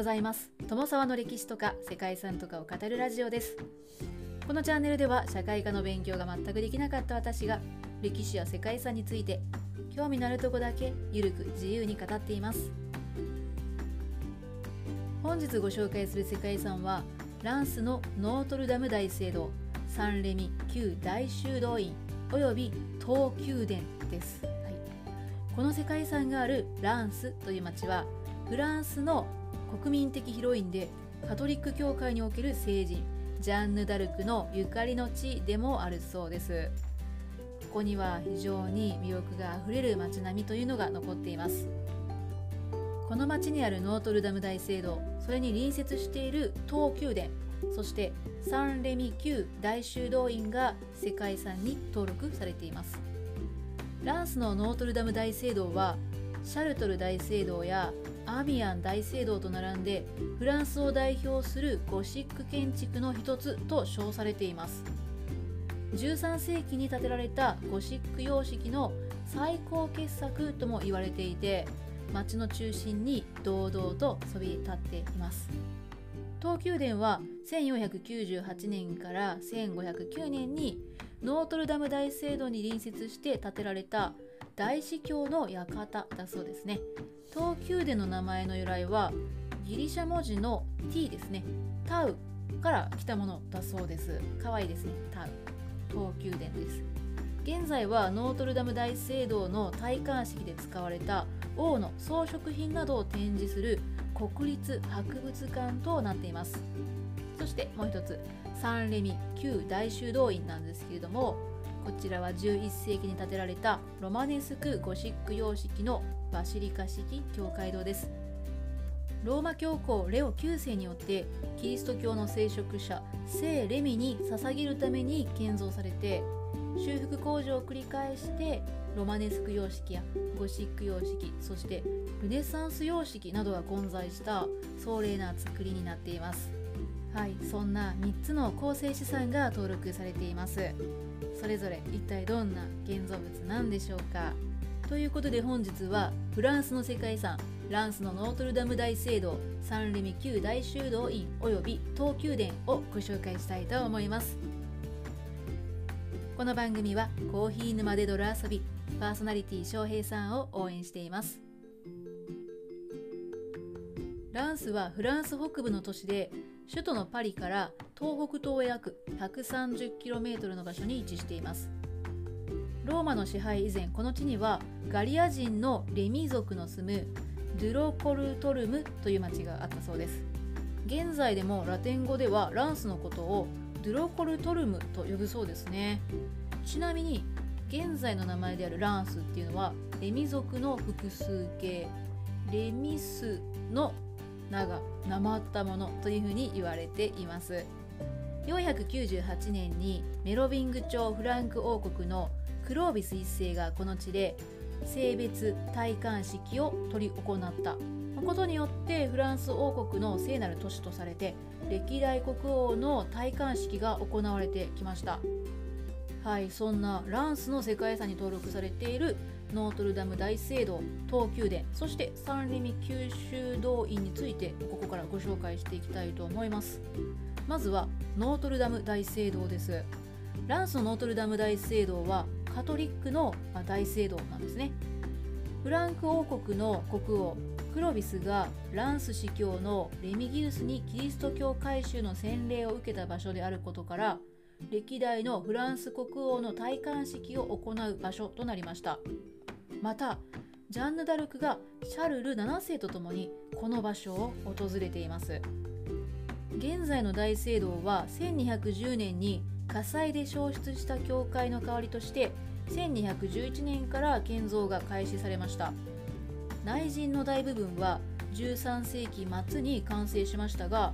ございます。友沢の歴史とか世界遺産とかを語るラジオです。このチャンネルでは社会科の勉強が全くできなかった私が歴史や世界遺産について興味のあるとこだけゆるく自由に語っています。本日ご紹介する世界遺産はランスのノートルダム大聖堂サンレミ旧大修道院および東宮殿です、はい、この世界遺産があるランスという町はフランスの国民的ヒロインでカトリック教会における聖人ジャンヌ・ダルクのゆかりの地でもあるそうです。ここには非常に魅力があふれる街並みというのが残っています。この町にあるノートルダム大聖堂それに隣接している東宮殿そしてサンレミ旧大修道院が世界遺産に登録されています。ランスのノートルダム大聖堂はシャルトル大聖堂やアミアン大聖堂と並んでフランスを代表するゴシック建築の一つと称されています。13世紀に建てられたゴシック様式の最高傑作とも言われていて町の中心に堂々とそびえ立っています。東宮殿は1498年から1509年にノートルダム大聖堂に隣接して建てられた大司教の館だそうですね。東宮殿の名前の由来はギリシャ文字の T ですね。タウから来たものだそうです。かわいですね。タウ。東宮殿です。現在はノートルダム大聖堂の戴冠式で使われた王の装飾品などを展示する国立博物館となっています。そしてもう一つサンレミ旧大修道院なんですけれどもこちらは11世紀に建てられたロマネスクゴシック様式のバシリカ式教会堂です。ローマ教皇レオ9世によってキリスト教の聖職者聖レミに捧げるために建造されて修復工事を繰り返してロマネスク様式やゴシック様式そしてルネサンス様式などが混在した壮麗な作りになっています。はいそんな3つの構成資産が登録されています。それぞれ一体どんな建造物なんでしょうか。ということで本日はフランスの世界遺産ランスのノートルダム大聖堂サンレミ旧大修道院および東宮殿をご紹介したいと思います。この番組はコーヒー沼で泥遊びパーソナリティ翔平さんを応援しています。ランスはフランス北部の都市で首都のパリから東北東へ約 130km の場所に位置しています。ローマの支配以前この地にはガリア人のレミ族の住むドゥロコルトルムという町があったそうです。現在でもラテン語ではランスのことをドゥロコルトルムと呼ぶそうですね。ちなみに現在の名前であるランスっていうのはレミ族の複数形レミスの名がなまったものというふうに言われています。498年にメロビング朝フランク王国のクロービス一世がこの地で性別戴冠式を執り行った。ことによってフランス王国の聖なる都市とされて歴代国王の戴冠式が行われてきました。はいそんなランスの世界遺産に登録されているノートルダム大聖堂トー宮殿そしてサンレミ旧修道院についてここからご紹介していきたいと思います。まずはノートルダム大聖堂です。ランスのノートルダム大聖堂はカトリックの大聖堂なんですね。フランク王国の国王クロビスがランス司教のレミギウスにキリスト教改宗の洗礼を受けた場所であることから歴代のフランス国王の戴冠式を行う場所となりました。またジャンヌ・ダルクがシャルル7世と共にこの場所を訪れています。現在の大聖堂は1210年に火災で焼失した教会の代わりとして1211年から建造が開始されました。内陣の大部分は13世紀末に完成しましたが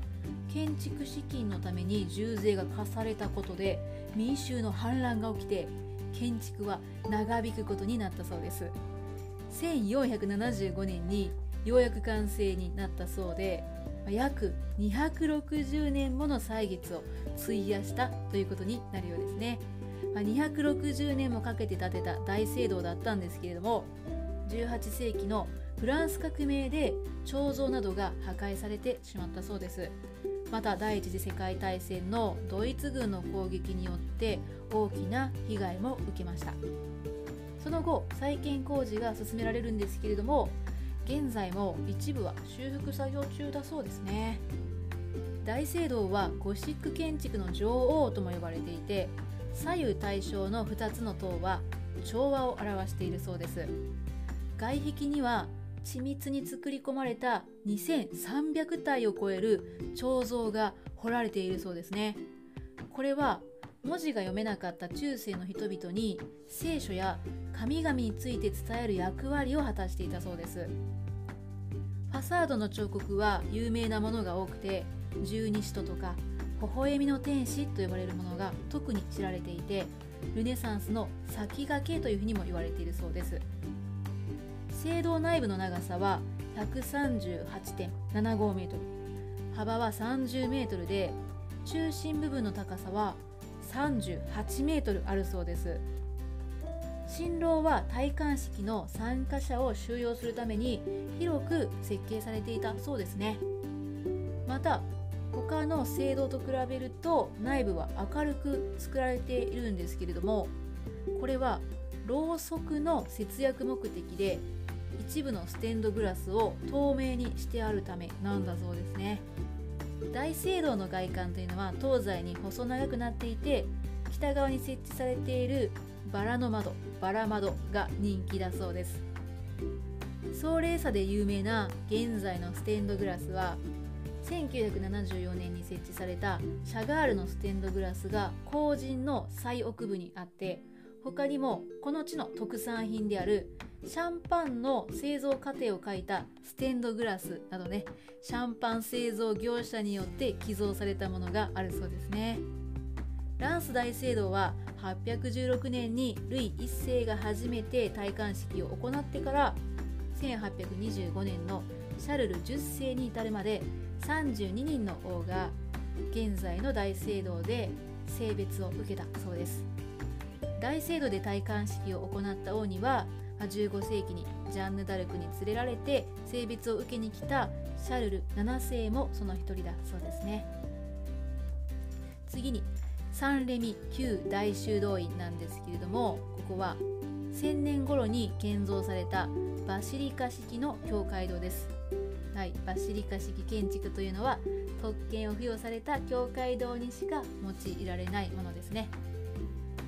建築資金のために重税が課されたことで民衆の反乱が起きて建築は長引くことになったそうです。1475年にようやく完成になったそうで約260年もの歳月を費やしたということになるようですね。260年もかけて建てた大聖堂だったんですけれども18世紀のフランス革命で彫像などが破壊されてしまったそうです。また第一次世界大戦のドイツ軍の攻撃によって大きな被害も受けました。その後再建工事が進められるんですけれども現在も一部は修復作業中だそうですね。大聖堂はゴシック建築の女王とも呼ばれていて左右対称の2つの塔は調和を表しているそうです。外壁には緻密に作り込まれた2300体を超える彫像が彫られているそうですね。これは文字が読めなかった中世の人々に聖書や神々について伝える役割を果たしていたそうです。ファサードの彫刻は有名なものが多くて十二使徒とか微笑みの天使と呼ばれるものが特に知られていてルネサンスの先駆けというふうにも言われているそうです。聖堂内部の長さは138.75メートル。幅は30メートルで中心部分の高さは38メートルあるそうです。新郎は戴冠式の参加者を収容するために広く設計されていたそうですね。また他の聖堂と比べると内部は明るく作られているんですけれどもこれはろうそくの節約目的で一部のステンドグラスを透明にしてあるためなんだそうですね。大聖堂の外観というのは東西に細長くなっていて北側に設置されているバラの窓バラ窓が人気だそうです。壮麗さで有名な現在のステンドグラスは1974年に設置されたシャガールのステンドグラスが後陣の最奥部にあって他にもこの地の特産品であるシャンパンの製造過程を書いたステンドグラスなどねシャンパン製造業者によって寄贈されたものがあるそうですね。ランス大聖堂は816年にルイ1世が初めて戴冠式を行ってから1825年のシャルル10世に至るまで32人の王が現在の大聖堂で性別を受けたそうです。大聖堂で戴冠式を行った王には15世紀にジャンヌ・ダルクに連れられて性別を受けに来たシャルル7世もその一人だそうですね。次にサンレミ旧大修道院なんですけれどもここは1000年頃に建造されたバシリカ式の教会堂です。はい、バシリカ式建築というのは特権を付与された教会堂にしか用いられないものですね。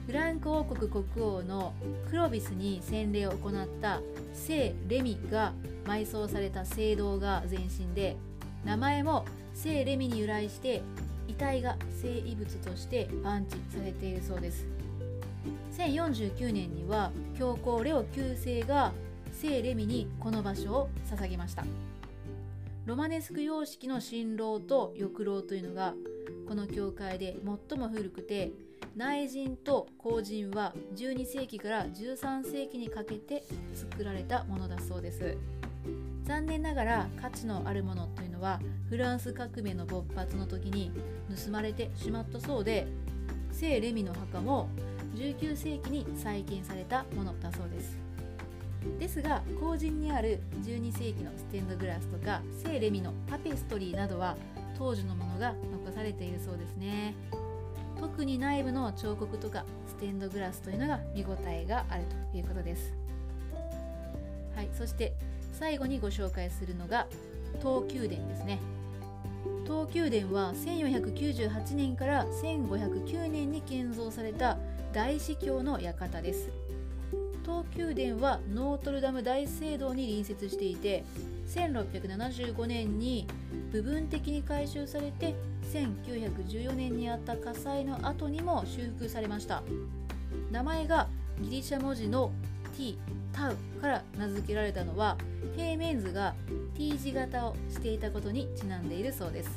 フランク王国国王のクロビスに洗礼を行った聖レミが埋葬された聖堂が前身で名前も聖レミに由来して遺体が聖遺物として安置されているそうです。1049年には教皇レオ9世が聖レミにこの場所を捧げました。ロマネスク様式の新郎と翼郎というのがこの教会で最も古くて内陣と後陣は12世紀から13世紀にかけて作られたものだそうです。残念ながら価値のあるものというのはフランス革命の勃発の時に盗まれてしまったそうで聖レミの墓も19世紀に再建されたものだそうです。ですが後陣にある12世紀のステンドグラスとか聖レミのタペストリーなどは当時のものが残されているそうですね。特に内部の彫刻とかステンドグラスというのが見応えがあるということです。はい。そして最後にご紹介するのが東宮殿ですね。東宮殿は1498年から1509年に建造された大司教の館です。東宮殿はノートルダム大聖堂に隣接していて1675年に部分的に改修されて1914年にあった火災の後にも修復されました。名前がギリシャ文字の T タウから名付けられたのは平面図が T 字型をしていたことにちなんでいるそうです。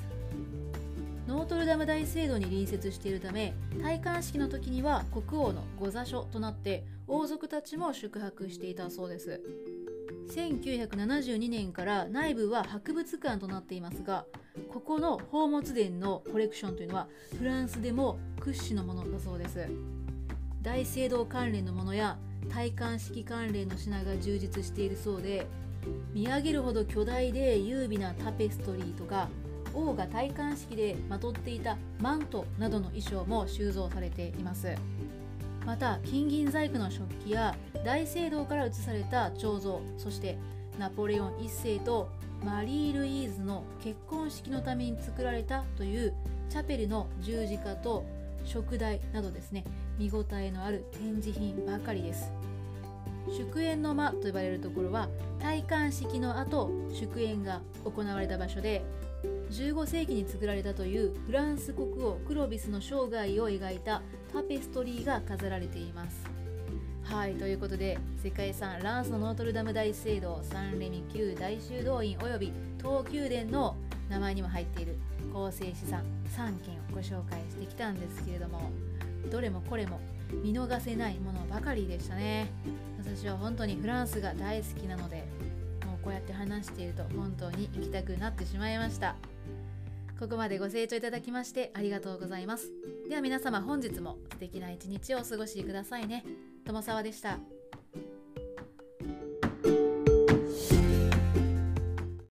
ノートルダム大聖堂に隣接しているため戴冠式の時には国王の御座所となって王族たちも宿泊していたそうです。1972年から内部は博物館となっていますがここの宝物殿のコレクションというのはフランスでも屈指のものだそうです。大聖堂関連のものや戴冠式関連の品が充実しているそうで見上げるほど巨大で優美なタペストリーとか王が戴冠式でまとっていたマントなどの衣装も収蔵されています。また金銀細工の食器や大聖堂から移された彫像そしてナポレオン1世とマリー・ルイーズの結婚式のために作られたというチャペルの十字架と食台などですね。見応えのある展示品ばかりです。祝宴の間と呼ばれるところは戴冠式の後祝宴が行われた場所で15世紀に作られたというフランス国王クロビスの生涯を描いたタペストリーが飾られています。はいということで世界遺産ランスのノートルダム大聖堂サンレミ旧大修道院および東宮殿の名前にも入っている構成資産3件をご紹介してきたんですけれどもどれもこれも見逃せないものばかりでしたね。私は本当にフランスが大好きなのでもうこうやって話していると本当に行きたくなってしまいました。ここまでご清聴いただきましてありがとうございます。では皆様本日も素敵な一日をお過ごしくださいね。友沢でした。